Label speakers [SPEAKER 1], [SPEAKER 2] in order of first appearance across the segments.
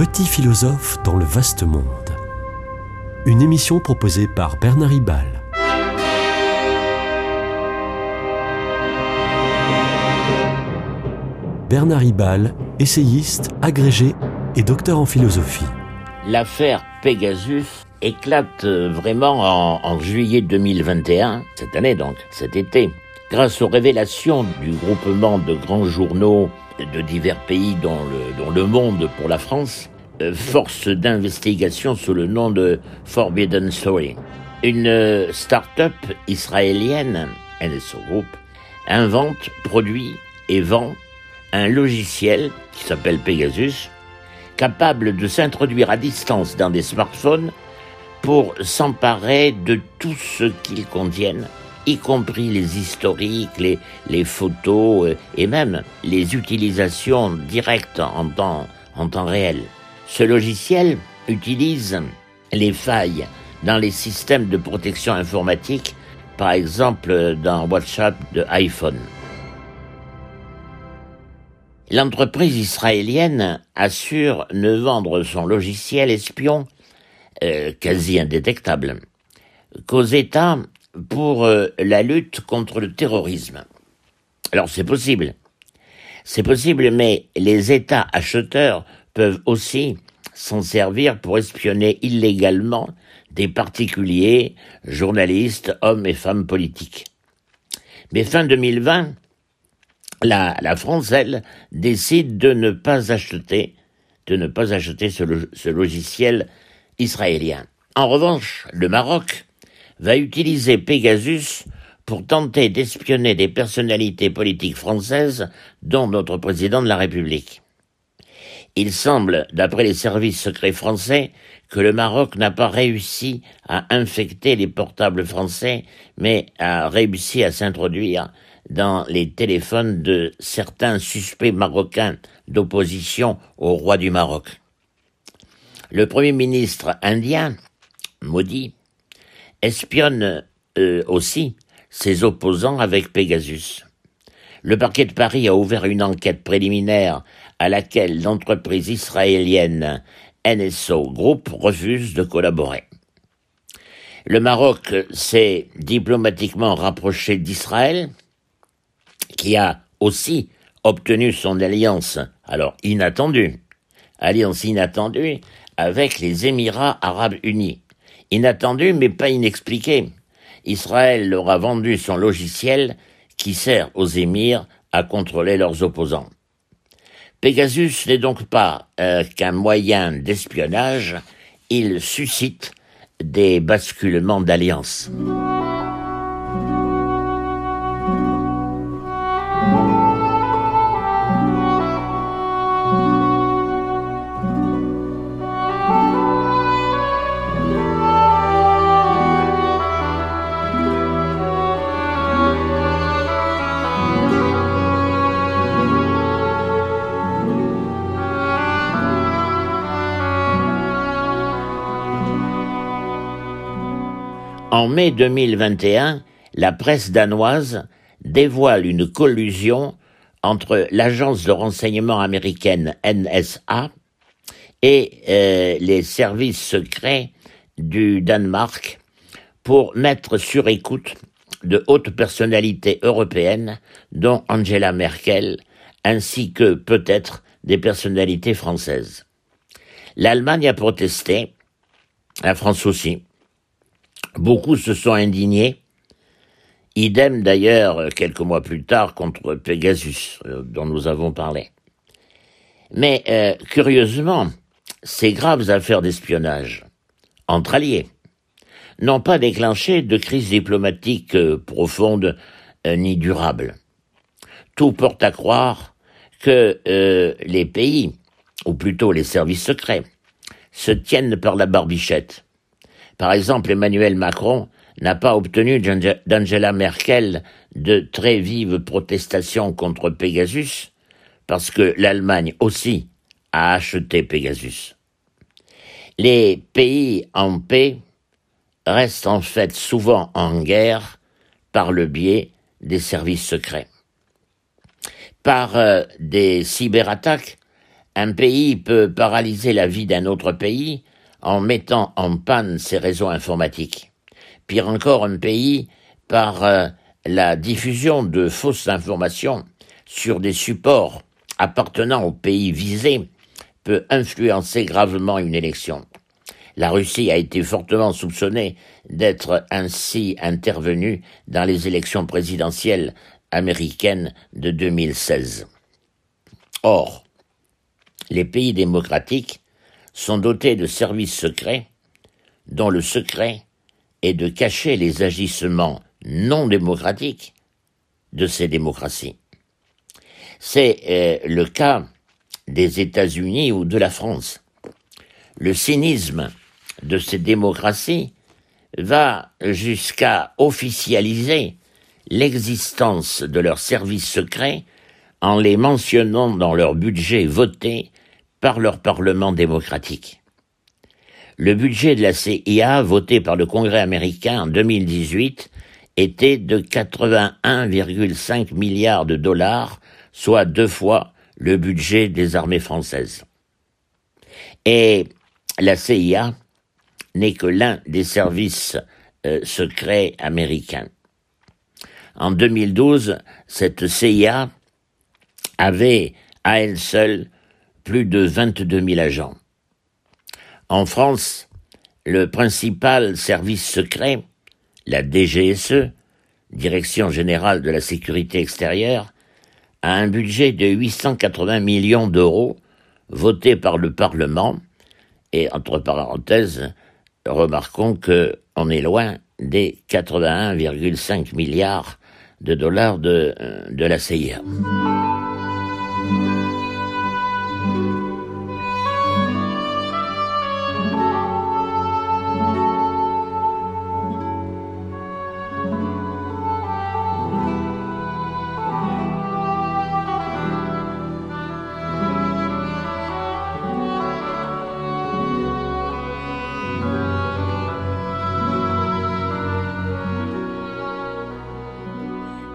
[SPEAKER 1] petit philosophe dans le vaste monde. Une émission proposée par Bernard Ribal. Bernard Ribal, essayiste, agrégé et docteur en philosophie.
[SPEAKER 2] L'affaire Pegasus éclate vraiment en, juillet 2021, cette année donc, cet été, grâce aux révélations du groupement de grands journaux de divers pays dont le, dont le Monde pour la France, euh, force d'investigation sous le nom de Forbidden Story. Une euh, start-up israélienne, NSO Group, invente, produit et vend un logiciel qui s'appelle Pegasus, capable de s'introduire à distance dans des smartphones pour s'emparer de tout ce qu'ils contiennent, y compris les historiques, les, photos euh, et même les utilisations directes en temps, en temps réel. Ce logiciel utilise les failles dans les systèmes de protection informatique, par exemple dans WhatsApp de iPhone. L'entreprise israélienne assure ne vendre son logiciel espion euh, quasi indétectable qu'aux États pour euh, la lutte contre le terrorisme. Alors c'est possible. C'est possible, mais les États acheteurs peuvent aussi s'en servir pour espionner illégalement des particuliers, journalistes, hommes et femmes politiques. Mais fin 2020, la, la France, elle, décide de ne pas acheter, de ne pas acheter ce logiciel israélien. En revanche, le Maroc va utiliser Pegasus pour tenter d'espionner des personnalités politiques françaises, dont notre président de la République. Il semble, d'après les services secrets français, que le Maroc n'a pas réussi à infecter les portables français, mais a réussi à s'introduire dans les téléphones de certains suspects marocains d'opposition au roi du Maroc. Le Premier ministre indien, Modi, espionne euh, aussi ses opposants avec Pegasus. Le parquet de Paris a ouvert une enquête préliminaire à laquelle l'entreprise israélienne NSO Group refuse de collaborer. Le Maroc s'est diplomatiquement rapproché d'Israël, qui a aussi obtenu son alliance, alors inattendue, alliance inattendue avec les Émirats arabes unis. Inattendue mais pas inexpliquée. Israël leur a vendu son logiciel qui sert aux émirs à contrôler leurs opposants. Pegasus n'est donc pas euh, qu'un moyen d'espionnage, il suscite des basculements d'alliance. En mai 2021, la presse danoise dévoile une collusion entre l'agence de renseignement américaine NSA et euh, les services secrets du Danemark pour mettre sur écoute de hautes personnalités européennes, dont Angela Merkel, ainsi que peut-être des personnalités françaises. L'Allemagne a protesté, la France aussi. Beaucoup se sont indignés. Idem d'ailleurs quelques mois plus tard contre Pegasus, euh, dont nous avons parlé. Mais euh, curieusement, ces graves affaires d'espionnage entre alliés n'ont pas déclenché de crise diplomatique euh, profonde ni durable. Tout porte à croire que les pays, ou plutôt les services secrets, se tiennent par la barbichette par exemple, Emmanuel Macron n'a pas obtenu d'Angela Merkel de très vives protestations contre Pegasus, parce que l'Allemagne aussi a acheté Pegasus. Les pays en paix restent en fait souvent en guerre par le biais des services secrets. Par euh, des cyberattaques, Un pays peut paralyser la vie d'un autre pays en mettant en panne ses réseaux informatiques. Pire encore, un pays, par euh, la diffusion de fausses informations sur des supports appartenant au pays visé, peut influencer gravement une élection. La Russie a été fortement soupçonnée d'être ainsi intervenue dans les élections présidentielles américaines de 2016. Or, les pays démocratiques sont dotés de services secrets dont le secret est de cacher les agissements non démocratiques de ces démocraties. C'est euh, le cas des États-Unis ou de la France. Le cynisme de ces démocraties va jusqu'à officialiser l'existence de leurs services secrets en les mentionnant dans leur budget voté par leur Parlement démocratique. Le budget de la CIA voté par le Congrès américain en 2018 était de 81,5 milliards de dollars, soit deux fois le budget des armées françaises. Et la CIA n'est que l'un des services euh, secrets américains. En 2012, cette CIA avait à elle seule plus de 22 000 agents. En France, le principal service secret, la DGSE, Direction générale de la sécurité extérieure, a un budget de 880 millions d'euros voté par le Parlement, et entre parenthèses, remarquons que on est loin des 81,5 milliards de dollars de, de la CIA.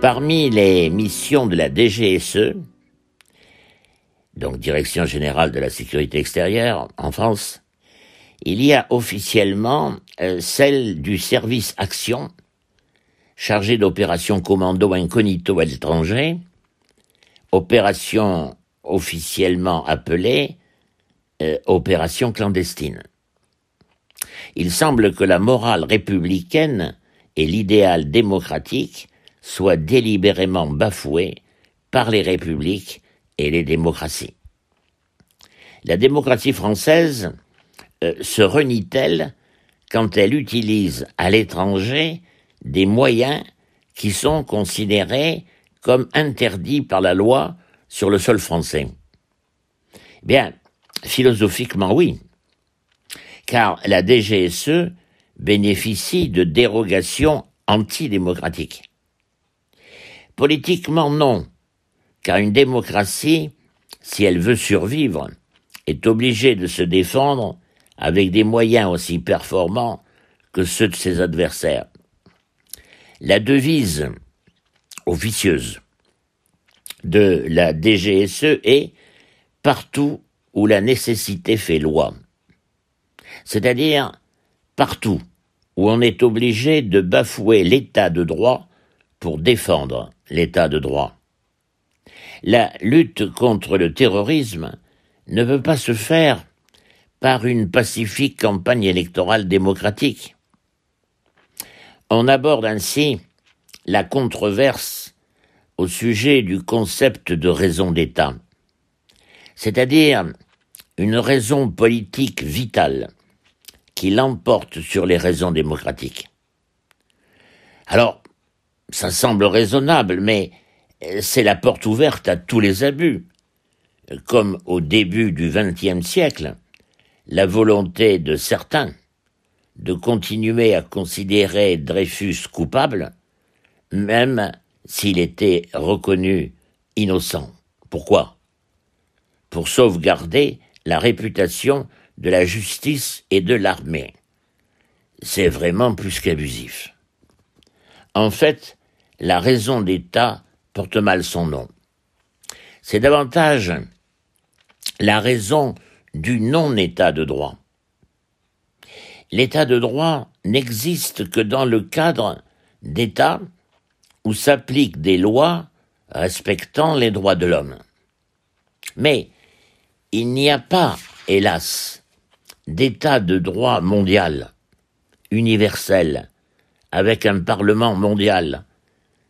[SPEAKER 2] Parmi les missions de la DGSE, donc Direction générale de la sécurité extérieure en France, il y a officiellement euh, celle du service action, chargé d'opérations commando incognito à l'étranger, opération officiellement appelée euh, opération clandestine. Il semble que la morale républicaine et l'idéal démocratique soit délibérément bafoué par les républiques et les démocraties. La démocratie française euh, se renie-t-elle quand elle utilise à l'étranger des moyens qui sont considérés comme interdits par la loi sur le sol français? Bien, philosophiquement oui, car la DGSE bénéficie de dérogations antidémocratiques. Politiquement, non, car une démocratie, si elle veut survivre, est obligée de se défendre avec des moyens aussi performants que ceux de ses adversaires. La devise officieuse de la DGSE est partout où la nécessité fait loi, c'est-à-dire partout où on est obligé de bafouer l'état de droit pour défendre l'état de droit. La lutte contre le terrorisme ne peut pas se faire par une pacifique campagne électorale démocratique. On aborde ainsi la controverse au sujet du concept de raison d'État, c'est-à-dire une raison politique vitale qui l'emporte sur les raisons démocratiques. Alors, ça semble raisonnable, mais euh, c'est la porte ouverte à tous les abus. Comme au début du XXe siècle, la volonté de certains de continuer à considérer Dreyfus coupable, même s'il était reconnu innocent. Pourquoi? Pour sauvegarder la réputation de la justice et de l'armée. C'est vraiment plus qu'abusif. En fait, la raison d'État porte mal son nom. C'est davantage la raison du non-état de droit. L'état de droit n'existe que dans le cadre d'États où s'appliquent des lois respectant les droits de l'homme. Mais il n'y a pas, hélas, d'état de droit mondial, universel, avec un Parlement mondial,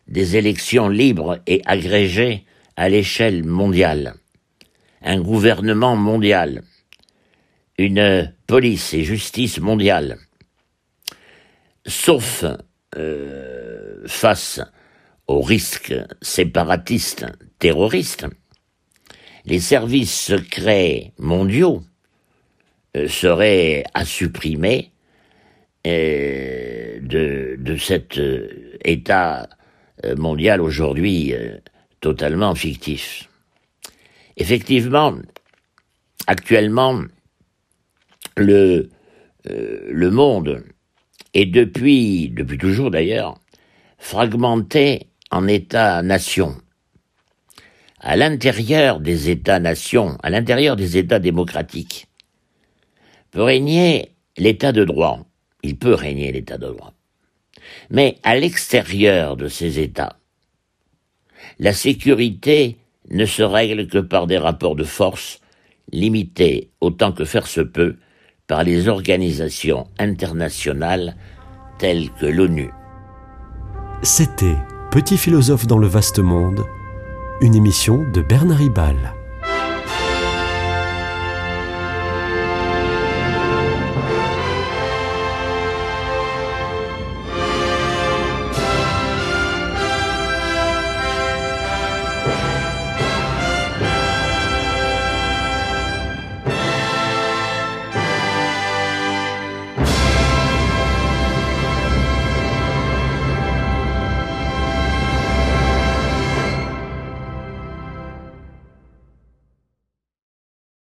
[SPEAKER 2] des élections libres et agrégées à l'échelle mondiale, un gouvernement mondial, une police et justice mondiale, sauf euh, face aux risques séparatistes, terroristes, les services secrets mondiaux euh, seraient à supprimer euh, de, de cet état mondial aujourd'hui totalement fictif. Effectivement, actuellement, le, euh, le monde est depuis, depuis toujours d'ailleurs, fragmenté en États-nations. À l'intérieur des États-nations, à l'intérieur des États démocratiques, peut régner l'État de droit. Il peut régner l'État de droit. Mais à l'extérieur de ces États, la sécurité ne se règle que par des rapports de force limités autant que faire se peut par les organisations internationales telles que l'ONU.
[SPEAKER 1] C'était Petit philosophe dans le vaste monde, une émission de Bernard Ribal.